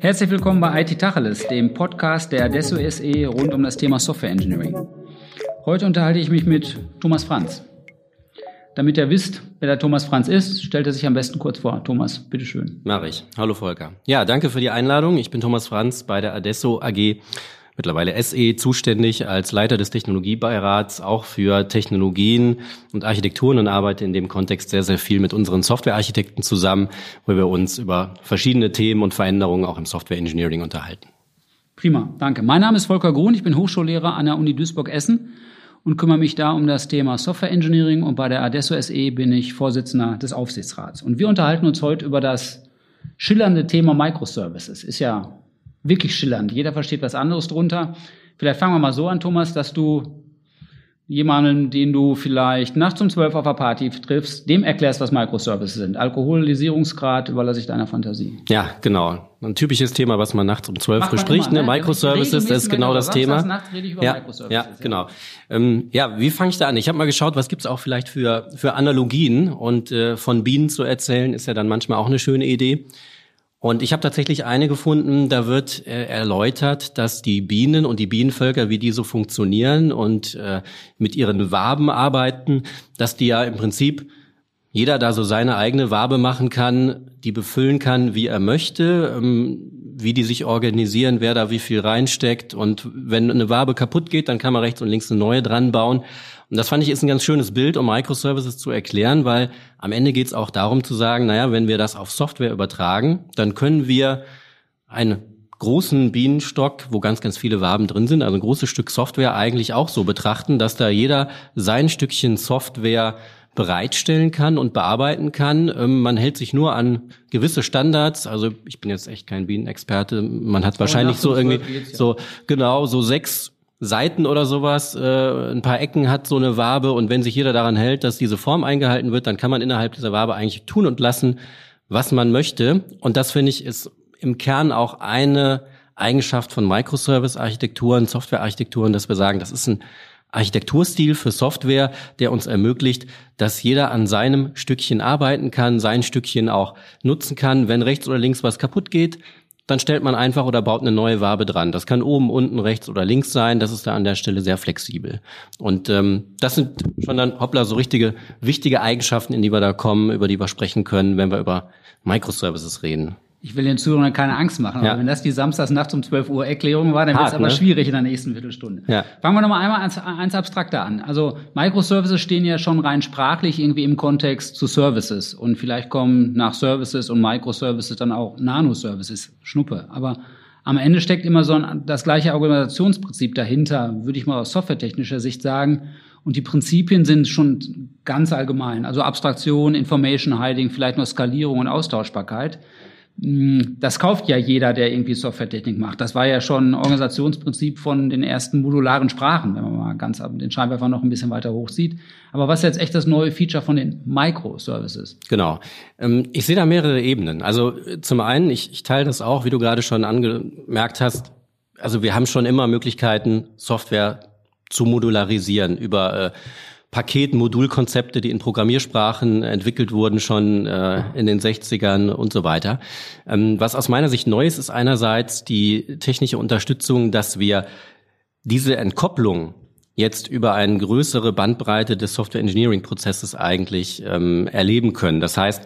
Herzlich willkommen bei IT Tacheles, dem Podcast der Adesso SE rund um das Thema Software Engineering. Heute unterhalte ich mich mit Thomas Franz. Damit ihr wisst, wer der Thomas Franz ist, stellt er sich am besten kurz vor. Thomas, bitteschön. Mach ich. Hallo Volker. Ja, danke für die Einladung. Ich bin Thomas Franz bei der Adesso AG mittlerweile SE zuständig als Leiter des Technologiebeirats auch für Technologien und Architekturen und arbeite in dem Kontext sehr, sehr viel mit unseren Softwarearchitekten zusammen, wo wir uns über verschiedene Themen und Veränderungen auch im Software Engineering unterhalten. Prima, danke. Mein Name ist Volker Grun, ich bin Hochschullehrer an der Uni Duisburg-Essen und kümmere mich da um das Thema Software Engineering und bei der Adesso SE bin ich Vorsitzender des Aufsichtsrats. Und wir unterhalten uns heute über das schillernde Thema Microservices. Ist ja wirklich schillernd. Jeder versteht was anderes drunter. Vielleicht fangen wir mal so an, Thomas, dass du jemanden, den du vielleicht nachts um zwölf auf einer Party triffst, dem erklärst, was Microservices sind. Alkoholisierungsgrad überlasse ich deiner Fantasie. Ja, genau. Ein typisches Thema, was man nachts um zwölf bespricht. Immer, ne? Microservices, das ist genau das Thema. Ja, Microservices. Ja, genau. Ähm, ja, wie fange ich da an? Ich habe mal geschaut, was gibt's auch vielleicht für, für Analogien und äh, von Bienen zu erzählen, ist ja dann manchmal auch eine schöne Idee. Und ich habe tatsächlich eine gefunden, da wird äh, erläutert, dass die Bienen und die Bienenvölker, wie die so funktionieren und äh, mit ihren Waben arbeiten, dass die ja im Prinzip jeder da so seine eigene Wabe machen kann, die befüllen kann, wie er möchte, ähm, wie die sich organisieren, wer da wie viel reinsteckt. Und wenn eine Wabe kaputt geht, dann kann man rechts und links eine neue dran bauen. Und das fand ich ist ein ganz schönes Bild, um Microservices zu erklären, weil am Ende geht es auch darum zu sagen, naja, wenn wir das auf Software übertragen, dann können wir einen großen Bienenstock, wo ganz, ganz viele Waben drin sind, also ein großes Stück Software eigentlich auch so betrachten, dass da jeder sein Stückchen Software bereitstellen kann und bearbeiten kann. Ähm, man hält sich nur an gewisse Standards. Also ich bin jetzt echt kein Bienenexperte. Man hat wahrscheinlich so irgendwie so genau so sechs Seiten oder sowas, äh, ein paar Ecken hat so eine Wabe und wenn sich jeder daran hält, dass diese Form eingehalten wird, dann kann man innerhalb dieser Wabe eigentlich tun und lassen, was man möchte. Und das finde ich ist im Kern auch eine Eigenschaft von Microservice-Architekturen, Software-Architekturen, dass wir sagen, das ist ein Architekturstil für Software, der uns ermöglicht, dass jeder an seinem Stückchen arbeiten kann, sein Stückchen auch nutzen kann. Wenn rechts oder links was kaputt geht, dann stellt man einfach oder baut eine neue Wabe dran. Das kann oben, unten, rechts oder links sein. Das ist da an der Stelle sehr flexibel. Und ähm, das sind schon dann, hoppla, so richtige, wichtige Eigenschaften, in die wir da kommen, über die wir sprechen können, wenn wir über Microservices reden ich will den Zuhörern keine Angst machen, aber ja. wenn das die Samstagsnacht um 12 Uhr Erklärung war, dann wird es aber ne? schwierig in der nächsten Viertelstunde. Ja. Fangen wir nochmal einmal eins, eins abstrakter an. Also Microservices stehen ja schon rein sprachlich irgendwie im Kontext zu Services und vielleicht kommen nach Services und Microservices dann auch Nanoservices, Schnuppe. Aber am Ende steckt immer so ein, das gleiche Organisationsprinzip dahinter, würde ich mal aus softwaretechnischer Sicht sagen. Und die Prinzipien sind schon ganz allgemein. Also Abstraktion, Information Hiding, vielleicht noch Skalierung und Austauschbarkeit. Hm, das kauft ja jeder, der irgendwie Softwaretechnik macht. Das war ja schon ein Organisationsprinzip von den ersten modularen Sprachen, wenn man mal ganz den Scheinwerfer noch ein bisschen weiter hochzieht. Aber was ist jetzt echt das neue Feature von den Microservices? Genau. Ähm, ich sehe da mehrere Ebenen. Also zum einen, ich, ich teile das auch, wie du gerade schon angemerkt hast. Also wir haben schon immer Möglichkeiten, Software zu modularisieren über äh, Paket-Modulkonzepte, die in Programmiersprachen entwickelt wurden, schon äh, in den 60ern und so weiter. Ähm, was aus meiner Sicht neu ist, ist einerseits die technische Unterstützung, dass wir diese Entkopplung jetzt über eine größere Bandbreite des Software Engineering Prozesses eigentlich ähm, erleben können. Das heißt,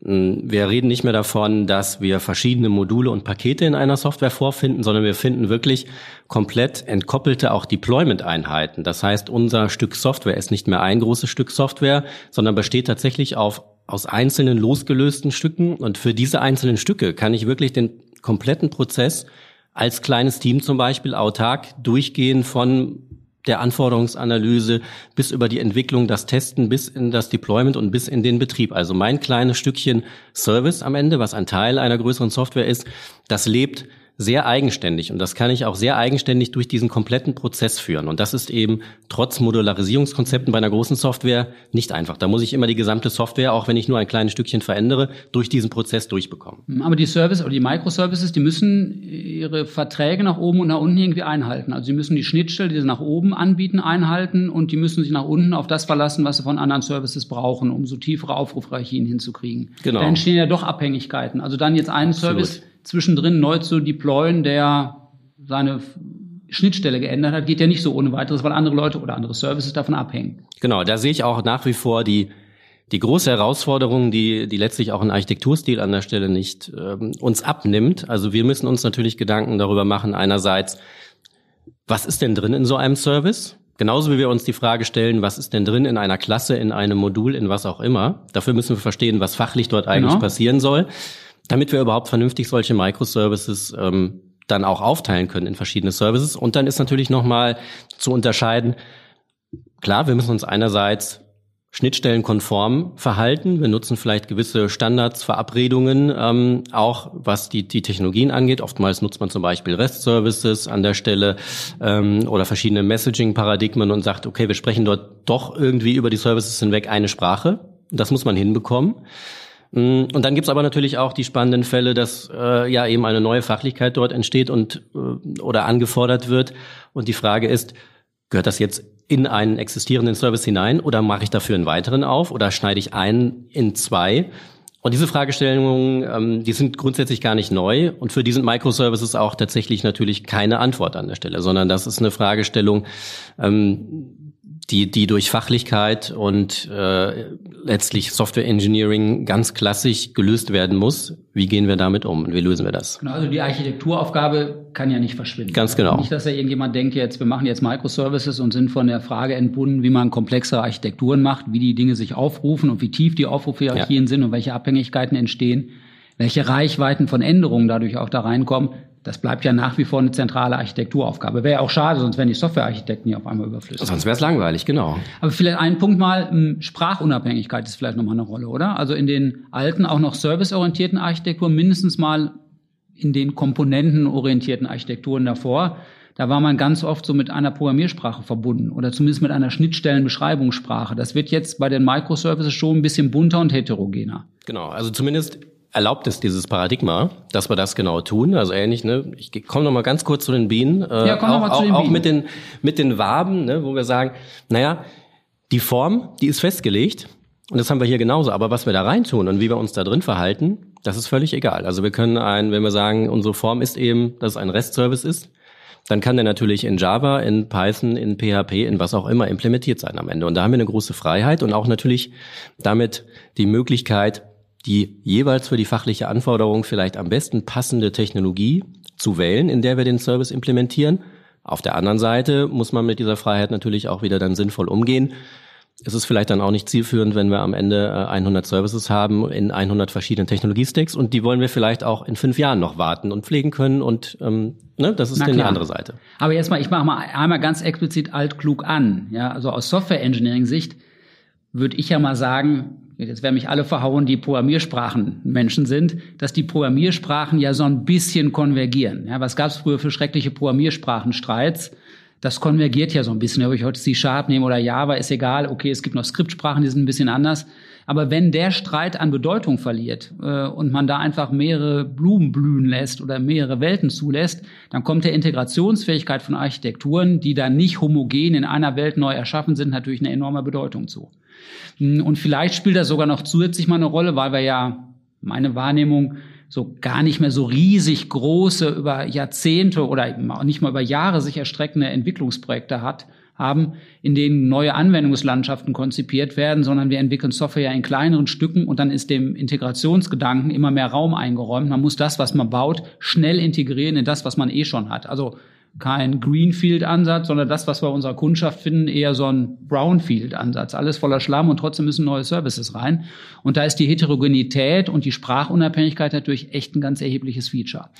wir reden nicht mehr davon, dass wir verschiedene Module und Pakete in einer Software vorfinden, sondern wir finden wirklich komplett entkoppelte auch Deployment-Einheiten. Das heißt, unser Stück Software ist nicht mehr ein großes Stück Software, sondern besteht tatsächlich auf, aus einzelnen losgelösten Stücken. Und für diese einzelnen Stücke kann ich wirklich den kompletten Prozess als kleines Team zum Beispiel autark durchgehen von der Anforderungsanalyse bis über die Entwicklung, das Testen, bis in das Deployment und bis in den Betrieb. Also mein kleines Stückchen Service am Ende, was ein Teil einer größeren Software ist, das lebt sehr eigenständig und das kann ich auch sehr eigenständig durch diesen kompletten Prozess führen. Und das ist eben trotz Modularisierungskonzepten bei einer großen Software nicht einfach. Da muss ich immer die gesamte Software, auch wenn ich nur ein kleines Stückchen verändere, durch diesen Prozess durchbekommen. Hm, aber die Service oder die Microservices, die müssen ihre Verträge nach oben und nach unten irgendwie einhalten. Also sie müssen die Schnittstelle, die sie nach oben anbieten, einhalten und die müssen sich nach unten auf das verlassen, was sie von anderen Services brauchen, um so tiefere Aufrufreichien hinzukriegen. Genau. Da entstehen ja doch Abhängigkeiten. Also dann jetzt einen. Service zwischendrin neu zu deployen, der seine Schnittstelle geändert hat, geht ja nicht so ohne weiteres, weil andere Leute oder andere Services davon abhängen. Genau, da sehe ich auch nach wie vor die die große Herausforderung, die, die letztlich auch ein Architekturstil an der Stelle nicht ähm, uns abnimmt. Also wir müssen uns natürlich Gedanken darüber machen, einerseits, was ist denn drin in so einem Service? Genauso wie wir uns die Frage stellen, was ist denn drin in einer Klasse, in einem Modul, in was auch immer. Dafür müssen wir verstehen, was fachlich dort eigentlich genau. passieren soll damit wir überhaupt vernünftig solche Microservices ähm, dann auch aufteilen können in verschiedene Services. Und dann ist natürlich nochmal zu unterscheiden, klar, wir müssen uns einerseits schnittstellenkonform verhalten. Wir nutzen vielleicht gewisse Standards, Verabredungen, ähm, auch was die, die Technologien angeht. Oftmals nutzt man zum Beispiel REST-Services an der Stelle ähm, oder verschiedene Messaging-Paradigmen und sagt, okay, wir sprechen dort doch irgendwie über die Services hinweg eine Sprache. Das muss man hinbekommen. Mm, und dann gibt's aber natürlich auch die spannenden Fälle, dass äh, ja eben eine neue Fachlichkeit dort entsteht und äh, oder angefordert wird. Und die Frage ist, gehört das jetzt in einen existierenden Service hinein oder mache ich dafür einen weiteren auf oder schneide ich einen in zwei? Und diese Fragestellungen, ähm, die sind grundsätzlich gar nicht neu und für die sind Microservices auch tatsächlich natürlich keine Antwort an der Stelle, sondern das ist eine Fragestellung, ähm, die, die durch Fachlichkeit und äh, letztlich Software Engineering ganz klassisch gelöst werden muss. Wie gehen wir damit um und wie lösen wir das? Genau, also die Architekturaufgabe kann ja nicht verschwinden. Ganz genau. Nicht, dass ja irgendjemand denkt, jetzt wir machen jetzt Microservices und sind von der Frage entbunden, wie man komplexere Architekturen macht, wie die Dinge sich aufrufen und wie tief die Aufrufhierarchien ja. sind und welche Abhängigkeiten entstehen, welche Reichweiten von Änderungen dadurch auch da reinkommen. Das bleibt ja nach wie vor eine zentrale Architekturaufgabe. Wäre ja auch schade, sonst wären die Softwarearchitekten ja auf einmal überflüssig. Sonst wäre es langweilig, genau. Aber vielleicht ein Punkt mal, hm, Sprachunabhängigkeit ist vielleicht nochmal eine Rolle, oder? Also in den alten, auch noch serviceorientierten Architekturen, mindestens mal in den komponentenorientierten Architekturen davor, da war man ganz oft so mit einer Programmiersprache verbunden oder zumindest mit einer Schnittstellenbeschreibungssprache. Das wird jetzt bei den Microservices schon ein bisschen bunter und heterogener. Genau, also zumindest erlaubt es dieses Paradigma, dass wir das genau tun. Also ähnlich, ne? Ich komme noch mal ganz kurz zu den Bienen. Äh, ja, komm auch, mal zu den auch, Bienen. auch mit den mit den Waben, ne? wo wir sagen, naja, die Form, die ist festgelegt und das haben wir hier genauso. Aber was wir da reintun und wie wir uns da drin verhalten, das ist völlig egal. Also wir können ein, wenn wir sagen, unsere Form ist eben, dass es ein REST-Service ist, dann kann der natürlich in Java, in Python, in PHP, in was auch immer implementiert sein am Ende. Und da haben wir eine große Freiheit und auch natürlich damit die Möglichkeit, die jeweils für die fachliche Anforderung vielleicht am besten passende Technologie zu wählen, in der wir den Service implementieren. Auf der anderen Seite muss man mit dieser Freiheit natürlich auch wieder dann sinnvoll umgehen. Es ist vielleicht dann auch nicht zielführend, wenn wir am Ende 100 äh, Services haben in 100 verschiedenen Technologiestacks und die wollen wir vielleicht auch in fünf Jahren noch warten und pflegen können und ähm, ne, das ist dann die andere Seite. Aber jetzt mal, ich mache mal einmal ganz explizit altklug an. Ja, also aus Software Engineering Sicht würde ich ja mal sagen, jetzt werden mich alle verhauen, die Programmiersprachen Menschen sind, dass die Programmiersprachen ja so ein bisschen konvergieren. Ja, was gab es früher für schreckliche Programmiersprachenstreits? Das konvergiert ja so ein bisschen. Ob ich heute C-Sharp nehme oder Java, ist egal. Okay, es gibt noch Skriptsprachen, die sind ein bisschen anders. Aber wenn der Streit an Bedeutung verliert äh, und man da einfach mehrere Blumen blühen lässt oder mehrere Welten zulässt, dann kommt der Integrationsfähigkeit von Architekturen, die da nicht homogen in einer Welt neu erschaffen sind, natürlich eine enorme Bedeutung zu. Hm, und vielleicht spielt das sogar noch zusätzlich mal eine Rolle, weil wir ja, meine Wahrnehmung, so gar nicht mehr so riesig große, über Jahrzehnte oder nicht mal über Jahre sich erstreckende Entwicklungsprojekte hat, haben, in denen neue Anwendungslandschaften konzipiert werden, sondern wir entwickeln Software ja in kleineren Stücken und dann ist dem Integrationsgedanken immer mehr Raum eingeräumt. Man muss das, was man baut, schnell integrieren in das, was man eh schon hat. Also kein Greenfield-Ansatz, sondern das, was wir unserer Kundschaft finden, eher so ein Brownfield-Ansatz. Alles voller Schlamm und trotzdem müssen neue Services rein. Und da ist die Heterogenität und die Sprachunabhängigkeit natürlich echt ein ganz erhebliches Feature.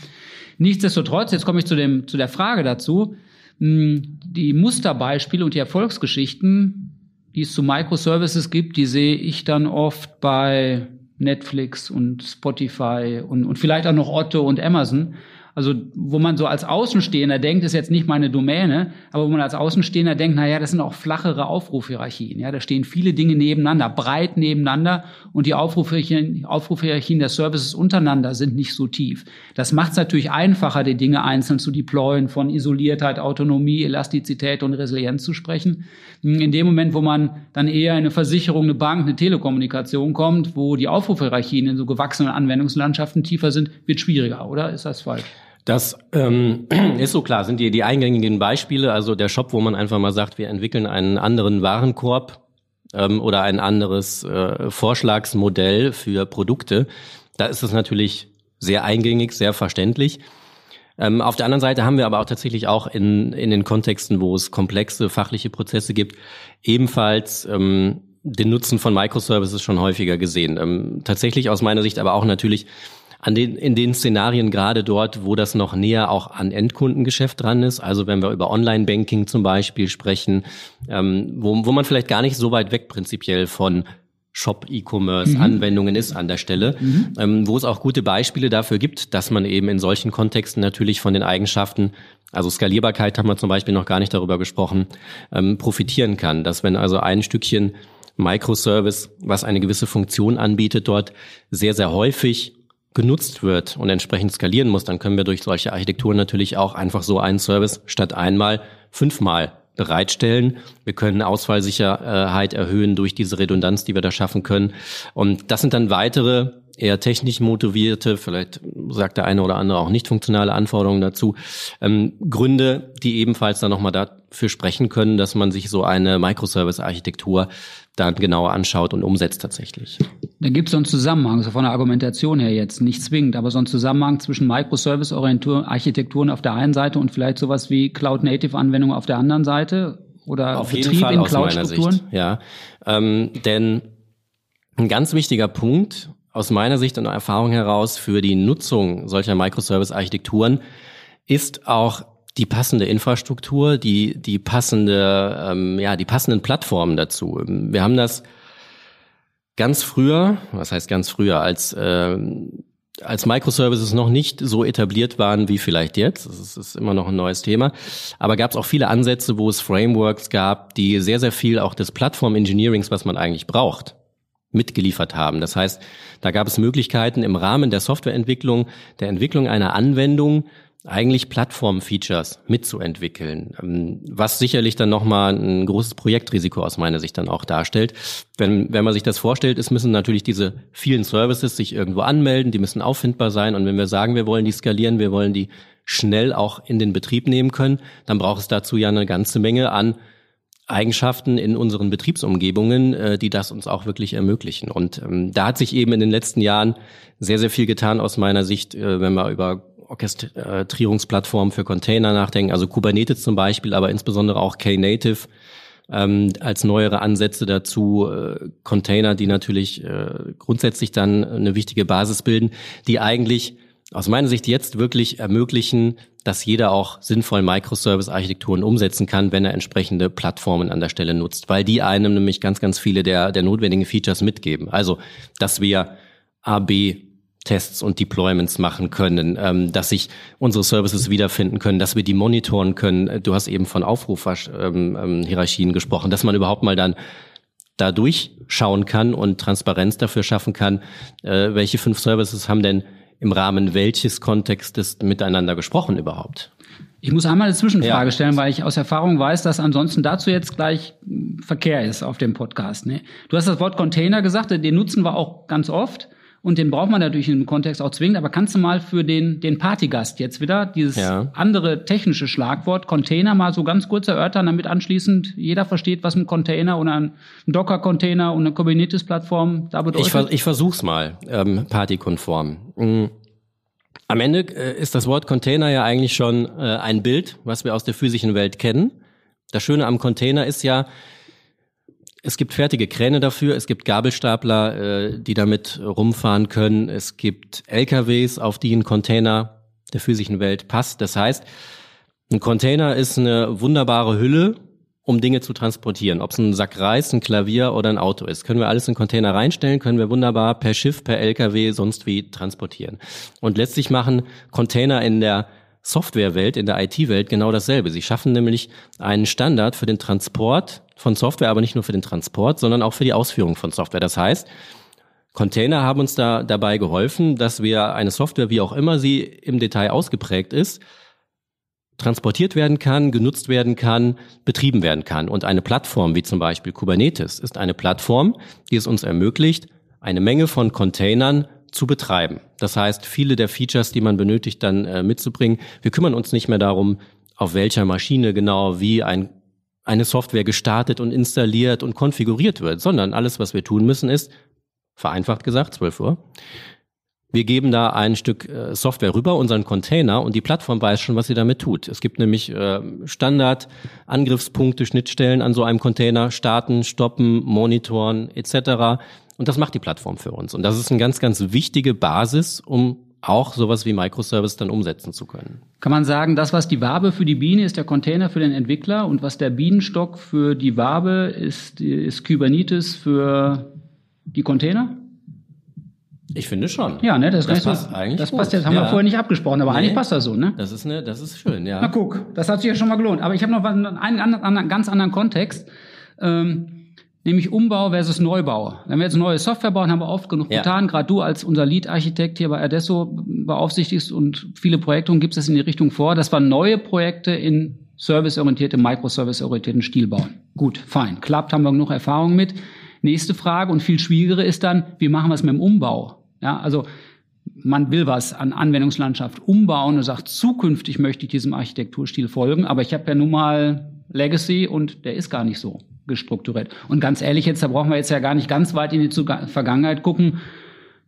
Nichtsdestotrotz, jetzt komme ich zu, dem, zu der Frage dazu, die Musterbeispiele und die Erfolgsgeschichten, die es zu Microservices gibt, die sehe ich dann oft bei Netflix und Spotify und, und vielleicht auch noch Otto und Amazon Also wo man so als Außenstehender denkt, ist jetzt nicht meine Domäne, aber wo man als Außenstehender denkt, na ja, das sind auch flachere Aufrufhierarchien. Ja, da stehen viele Dinge nebeneinander, breit nebeneinander und die Aufrufhierarchien, Aufrufhierarchien der Services untereinander sind nicht so tief. Das macht es natürlich einfacher, die Dinge einzeln zu deployen, von Isoliertheit, Autonomie, Elastizität und Resilienz zu sprechen. In dem Moment, wo man dann eher eine Versicherung, eine Bank, eine Telekommunikation kommt, wo die Aufrufhierarchien in so gewachsenen Anwendungslandschaften tiefer sind, wird schwieriger, oder ist das falsch? Das ähm, ist so klar, sind die, die eingängigen Beispiele, also der Shop, wo man einfach mal sagt, wir entwickeln einen anderen Warenkorb ähm, oder ein anderes äh, Vorschlagsmodell für Produkte. Da ist es natürlich sehr eingängig, sehr verständlich. Ähm, auf der anderen Seite haben wir aber auch tatsächlich auch in, in den Kontexten, wo es komplexe fachliche Prozesse gibt, ebenfalls ähm, den Nutzen von Microservices schon häufiger gesehen. Ähm, tatsächlich aus meiner Sicht aber auch natürlich an den, in den Szenarien gerade dort, wo das noch näher auch an Endkundengeschäft dran ist, also wenn wir über Online-Banking zum Beispiel sprechen, ähm, wo, wo man vielleicht gar nicht so weit weg prinzipiell von Shop-E-Commerce-Anwendungen mhm. ist an der Stelle, mhm. ähm, wo es auch gute Beispiele dafür gibt, dass man eben in solchen Kontexten natürlich von den Eigenschaften, also Skalierbarkeit haben wir zum Beispiel noch gar nicht darüber gesprochen, ähm, profitieren kann. Dass wenn also ein Stückchen Microservice, was eine gewisse Funktion anbietet, dort sehr, sehr häufig genutzt wird und entsprechend skalieren muss, dann können wir durch solche Architekturen natürlich auch einfach so einen Service statt einmal fünfmal bereitstellen. Wir können Ausfallsicherheit erhöhen durch diese Redundanz, die wir da schaffen können. Und das sind dann weitere eher technisch motivierte, vielleicht sagt der eine oder andere auch nicht funktionale Anforderungen dazu, ähm, Gründe, die ebenfalls dann nochmal dafür sprechen können, dass man sich so eine Microservice-Architektur dann genauer anschaut und umsetzt tatsächlich. Da gibt es so einen Zusammenhang, so von der Argumentation her jetzt, nicht zwingend, aber so einen Zusammenhang zwischen Microservice-Architekturen auf der einen Seite und vielleicht sowas wie Cloud-Native-Anwendungen auf der anderen Seite oder auf Betrieb jeden Fall in Cloud-Strukturen? Ja, ähm, denn ein ganz wichtiger Punkt aus meiner Sicht und Erfahrung heraus für die Nutzung solcher Microservice-Architekturen ist auch die passende Infrastruktur, die die passende, ähm, ja, die passenden Plattformen dazu. Wir haben das ganz früher, was heißt ganz früher, als äh, als Microservices noch nicht so etabliert waren wie vielleicht jetzt, das ist, immer noch ein neues Thema, aber gab es auch viele Ansätze, wo es Frameworks gab, die sehr, sehr viel auch des Plattform-Engineerings, was man eigentlich braucht, mitgeliefert haben. Das heißt, da gab es Möglichkeiten im Rahmen der Softwareentwicklung, der Entwicklung einer Anwendung, eigentlich Plattform-Features mitzuentwickeln, ähm, was sicherlich dann nochmal ein großes Projektrisiko aus meiner Sicht dann auch darstellt. Wenn, wenn man sich das vorstellt, es müssen natürlich diese vielen Services sich irgendwo anmelden, die müssen auffindbar sein und wenn wir sagen, wir wollen die skalieren, wir wollen die schnell auch in den Betrieb nehmen können, dann braucht es dazu ja eine ganze Menge an Eigenschaften in unseren Betriebsumgebungen, äh, die das uns auch wirklich ermöglichen. Und ähm, da hat sich eben in den letzten Jahren sehr, sehr viel getan aus meiner Sicht, äh, wenn wir über Orchestrierungsplattformen für Container nachdenken, also Kubernetes zum Beispiel, aber insbesondere auch Knative ähm, als neuere Ansätze dazu, äh, Container, die natürlich äh, grundsätzlich dann eine wichtige Basis bilden, die eigentlich aus meiner Sicht jetzt wirklich ermöglichen, dass jeder auch sinnvoll Microservice-Architekturen umsetzen kann, wenn er entsprechende Plattformen an der Stelle nutzt, weil die einem nämlich ganz, ganz viele der, der notwendigen Features mitgeben. Also, dass wir AB Tests und Deployments machen können, ähm, dass sich unsere Services wiederfinden können, dass wir die monitoren können. Du hast eben von Aufrufhierarchien ähm, ähm, gesprochen, dass man überhaupt mal dann da durchschauen kann und Transparenz dafür schaffen kann, äh, welche fünf Services haben denn im Rahmen welches Kontextes miteinander gesprochen überhaupt? Ich muss einmal eine Zwischenfrage ja. stellen, weil ich aus Erfahrung weiß, dass ansonsten dazu jetzt gleich Verkehr ist auf dem Podcast. Ne? Du hast das Wort Container gesagt, den nutzen wir auch ganz oft. Und den braucht man natürlich im Kontext auch zwingend. Aber kannst du mal für den, den Partygast jetzt wieder dieses ja. andere technische Schlagwort Container mal so ganz kurz erörtern, damit anschließend jeder versteht, was ein Container oder ein Docker-Container und eine Kubernetes-Plattform da bedeutet? Ich, ich versuch's mal, ähm, partykonform. Mhm. Am Ende äh, ist das Wort Container ja eigentlich schon äh, ein Bild, was wir aus der physischen Welt kennen. Das Schöne am Container ist ja, es gibt fertige Kräne dafür, es gibt Gabelstapler, äh, die damit rumfahren können, es gibt LKWs, auf die ein Container der physischen Welt passt. Das heißt, ein Container ist eine wunderbare Hülle, um Dinge zu transportieren. Ob es ein Sack Reis, ein Klavier oder ein Auto ist. Können wir alles in Container reinstellen, können wir wunderbar per Schiff, per LKW, sonst wie transportieren. Und letztlich machen Container in der Softwarewelt, in der IT-Welt genau dasselbe. Sie schaffen nämlich einen Standard für den Transport von Software, aber nicht nur für den Transport, sondern auch für die Ausführung von Software. Das heißt, Container haben uns da dabei geholfen, dass wir eine Software, wie auch immer sie im Detail ausgeprägt ist, transportiert werden kann, genutzt werden kann, betrieben werden kann. Und eine Plattform wie zum Beispiel Kubernetes ist eine Plattform, die es uns ermöglicht, eine Menge von Containern zu betreiben. Das heißt, viele der Features, die man benötigt, dann äh, mitzubringen. Wir kümmern uns nicht mehr darum, auf welcher Maschine genau wie ein, eine Software gestartet und installiert und konfiguriert wird, sondern alles, was wir tun müssen, ist, vereinfacht gesagt, 12 Uhr, wir geben da ein Stück äh, Software rüber, unseren Container, und die Plattform weiß schon, was sie damit tut. Es gibt nämlich äh, Standard-Angriffspunkte, Schnittstellen an so einem Container, starten, stoppen, monitoren etc. Und das macht die Plattform für uns. Und das ist eine ganz, ganz wichtige Basis, um auch sowas wie Microservice dann umsetzen zu können. Kann man sagen, das, was die Wabe für die Biene ist der Container für den Entwickler und was der Bienenstock für die Wabe ist, ist Kubernetes für die Container? Ich finde schon. Ja, ne, das, das passt so, eigentlich. Das gut. passt jetzt, haben ja. wir vorher nicht abgesprochen, aber nee, eigentlich passt das so, ne? Das ist ne, das ist schön, ja. Na guck, das hat sich ja schon mal gelohnt. Aber ich habe noch einen, einen, einen, ganz anderen Kontext. Ähm, nämlich Umbau versus Neubau. Wenn wir jetzt neue Software bauen, haben wir oft genug ja. getan. Gerade du als unser Lead-Architekt hier bei Adesso beaufsichtigst und viele Projekte und gibst es in die Richtung vor, dass wir neue Projekte in serviceorientierte, microservice-orientierten Stil bauen. Gut, fein. Klappt, haben wir genug Erfahrung mit. Nächste Frage und viel schwierigere ist dann, wie machen wir es mit dem Umbau? Ja, also man will was an Anwendungslandschaft umbauen und sagt, zukünftig möchte ich diesem Architekturstil folgen, aber ich habe ja nun mal Legacy und der ist gar nicht so gestrukturiert. Und ganz ehrlich, jetzt, da brauchen wir jetzt ja gar nicht ganz weit in die Vergangenheit gucken.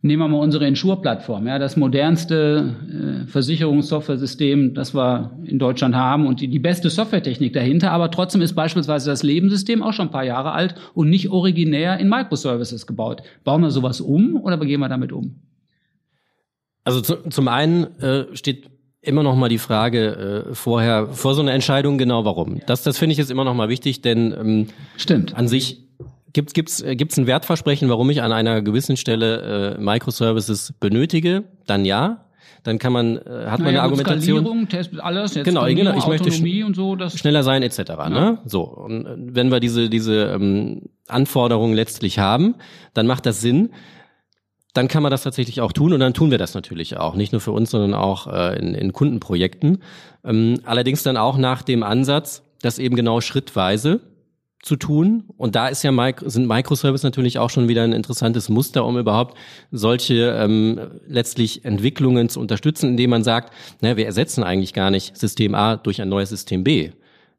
Nehmen wir mal unsere Insure-Plattform, ja, das modernste äh, Versicherungssoftware-System, das wir in Deutschland haben und die, die beste Softwaretechnik dahinter, aber trotzdem ist beispielsweise das Lebenssystem auch schon ein paar Jahre alt und nicht originär in Microservices gebaut. Bauen wir sowas um oder gehen wir damit um? Also zu, zum einen äh, steht immer noch mal die Frage äh, vorher vor so einer Entscheidung genau warum. Das das finde ich jetzt immer noch mal wichtig, denn ähm, stimmt an sich Gibt gibt's äh, gibt's ein Wertversprechen, warum ich an einer gewissen Stelle äh, Microservices benötige? Dann ja. Dann kann man äh, hat man eine Argumentation. Test, alles, jetzt genau, genau, ich möchte und so, schneller sein etc. Ja. Ne? So und äh, wenn wir diese diese ähm, Anforderungen letztlich haben, dann macht das Sinn. Dann kann man das tatsächlich auch tun und dann tun wir das natürlich auch, nicht nur für uns, sondern auch äh, in, in Kundenprojekten. Ähm, allerdings dann auch nach dem Ansatz, dass eben genau schrittweise zu tun. Und da ist ja sind Microservice natürlich auch schon wieder ein interessantes Muster, um überhaupt solche ähm, letztlich Entwicklungen zu unterstützen, indem man sagt, naja, wir ersetzen eigentlich gar nicht System A durch ein neues System B,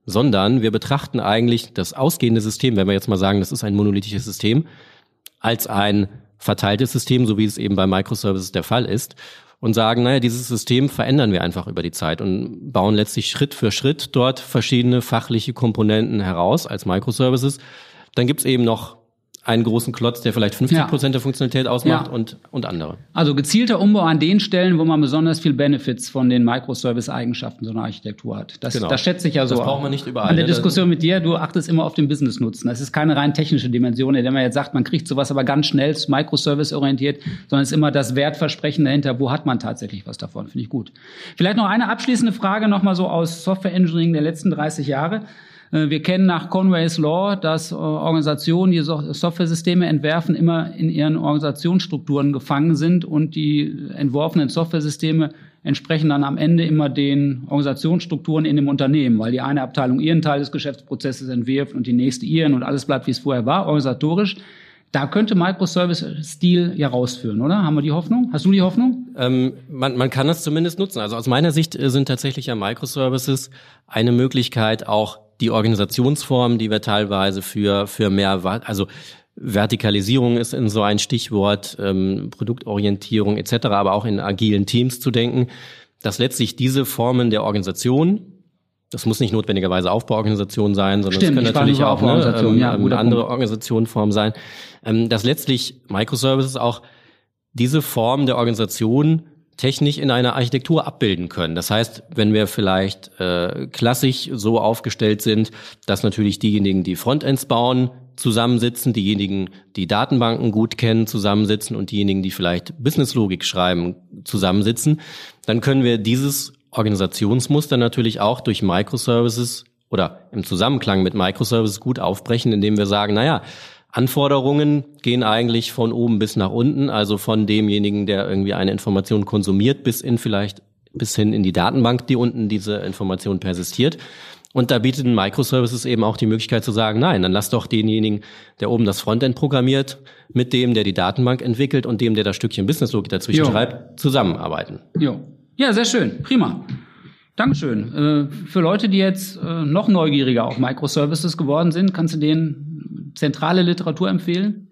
sondern wir betrachten eigentlich das ausgehende System, wenn wir jetzt mal sagen, das ist ein monolithisches System, als ein verteiltes System, so wie es eben bei Microservices der Fall ist und sagen, naja, dieses System verändern wir einfach über die Zeit und bauen letztlich Schritt für Schritt dort verschiedene fachliche Komponenten heraus als Microservices. Dann gibt's eben noch einen großen Klotz, der vielleicht 50 Prozent ja. der Funktionalität ausmacht ja. und, und andere. Also gezielter Umbau an den Stellen, wo man besonders viel Benefits von den Microservice-Eigenschaften so einer Architektur hat. Das, genau. das schätze ich ja so. Das braucht man nicht überall. An der ne? Diskussion mit dir, du achtest immer auf den Business-Nutzen. Das ist keine rein technische Dimension, in der man jetzt sagt, man kriegt sowas aber ganz schnell Microservice-orientiert, sondern es ist immer das Wertversprechen dahinter, wo hat man tatsächlich was davon, finde ich gut. Vielleicht noch eine abschließende Frage nochmal so aus Software Engineering der letzten 30 Jahre. Äh, wir kennen nach Conway's Law, dass äh, Organisationen, die Softwaresysteme entwerfen, immer in ihren Organisationsstrukturen gefangen sind und die entworfenen Softwaresysteme entsprechen dann am Ende immer den Organisationsstrukturen in dem Unternehmen, weil die eine Abteilung ihren Teil des Geschäftsprozesses entwirft und die nächste ihren und alles bleibt, wie es vorher war, organisatorisch. Da könnte Microservice-Stil ja rausführen, oder? Haben wir die Hoffnung? Hast du die Hoffnung? Ähm, man, man kann das zumindest nutzen. Also aus meiner Sicht äh, sind tatsächlich ja Microservices eine Möglichkeit, auch die Organisationsform, die wir teilweise für, für mehr, also Vertikalisierung ist in so ein Stichwort, ähm, Produktorientierung etc., aber auch in agilen Teams zu denken, dass letztlich diese Formen der Organisation, das muss nicht notwendigerweise Aufbauorganisation sein, sondern Stimmt, es können natürlich auch ne, ähm, ja, andere Organisationenformen sein, ähm, dass letztlich Microservices auch diese Form der Organisation technisch in einer Architektur abbilden können. Das heißt, wenn wir vielleicht äh, klassisch so aufgestellt sind, dass natürlich diejenigen, die Frontends bauen, zusammensitzen, diejenigen, die Datenbanken gut kennen, zusammensitzen und diejenigen, die vielleicht Businesslogik schreiben, zusammensitzen, dann können wir dieses Organisationsmuster natürlich auch durch Microservices oder im Zusammenklang mit Microservices gut aufbrechen, indem wir sagen, naja, Anforderungen gehen eigentlich von oben bis nach unten, also von demjenigen, der irgendwie eine Information konsumiert, bis in vielleicht bis hin in die Datenbank, die unten diese Information persistiert. Und da bietet ein Microservices eben auch die Möglichkeit zu sagen, nein, dann lass doch denjenigen, der oben das Frontend programmiert, mit dem, der die Datenbank entwickelt und dem, der das Stückchen Businesslogik dazwischen jo. schreibt, zusammenarbeiten. Jo. Ja, sehr schön. Prima. Dankeschön. Äh, für Leute, die jetzt äh, noch neugieriger auf Microservices geworden sind, kannst du denen zentrale Literatur empfehlen?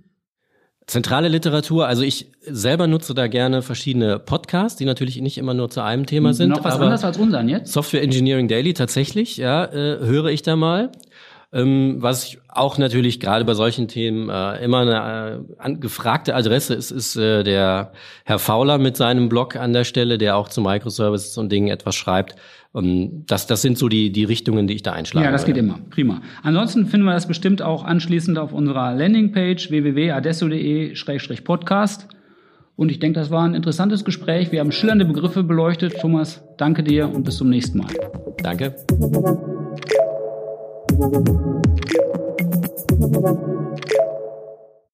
Zentrale Literatur, also ich selber nutze da gerne verschiedene Podcasts, die natürlich nicht immer nur zu einem Thema sind. Noch was anderes als unseren jetzt? Software Engineering Daily tatsächlich, ja, äh, höre ich da mal. Ähm, was auch natürlich gerade bei solchen Themen äh, immer eine äh, gefragte Adresse ist, ist äh, der Herr Fauler mit seinem Blog an der Stelle, der auch zu Microservices und Dingen etwas schreibt. Ähm, das, das sind so die, die Richtungen, die ich da einschlage. Ja, das geht immer. Prima. Ansonsten finden wir das bestimmt auch anschließend auf unserer Landingpage www.adesso.de-podcast. Und ich denke, das war ein interessantes Gespräch. Wir haben schillernde Begriffe beleuchtet. Thomas, danke dir und bis zum nächsten Mal. Danke. Thank you.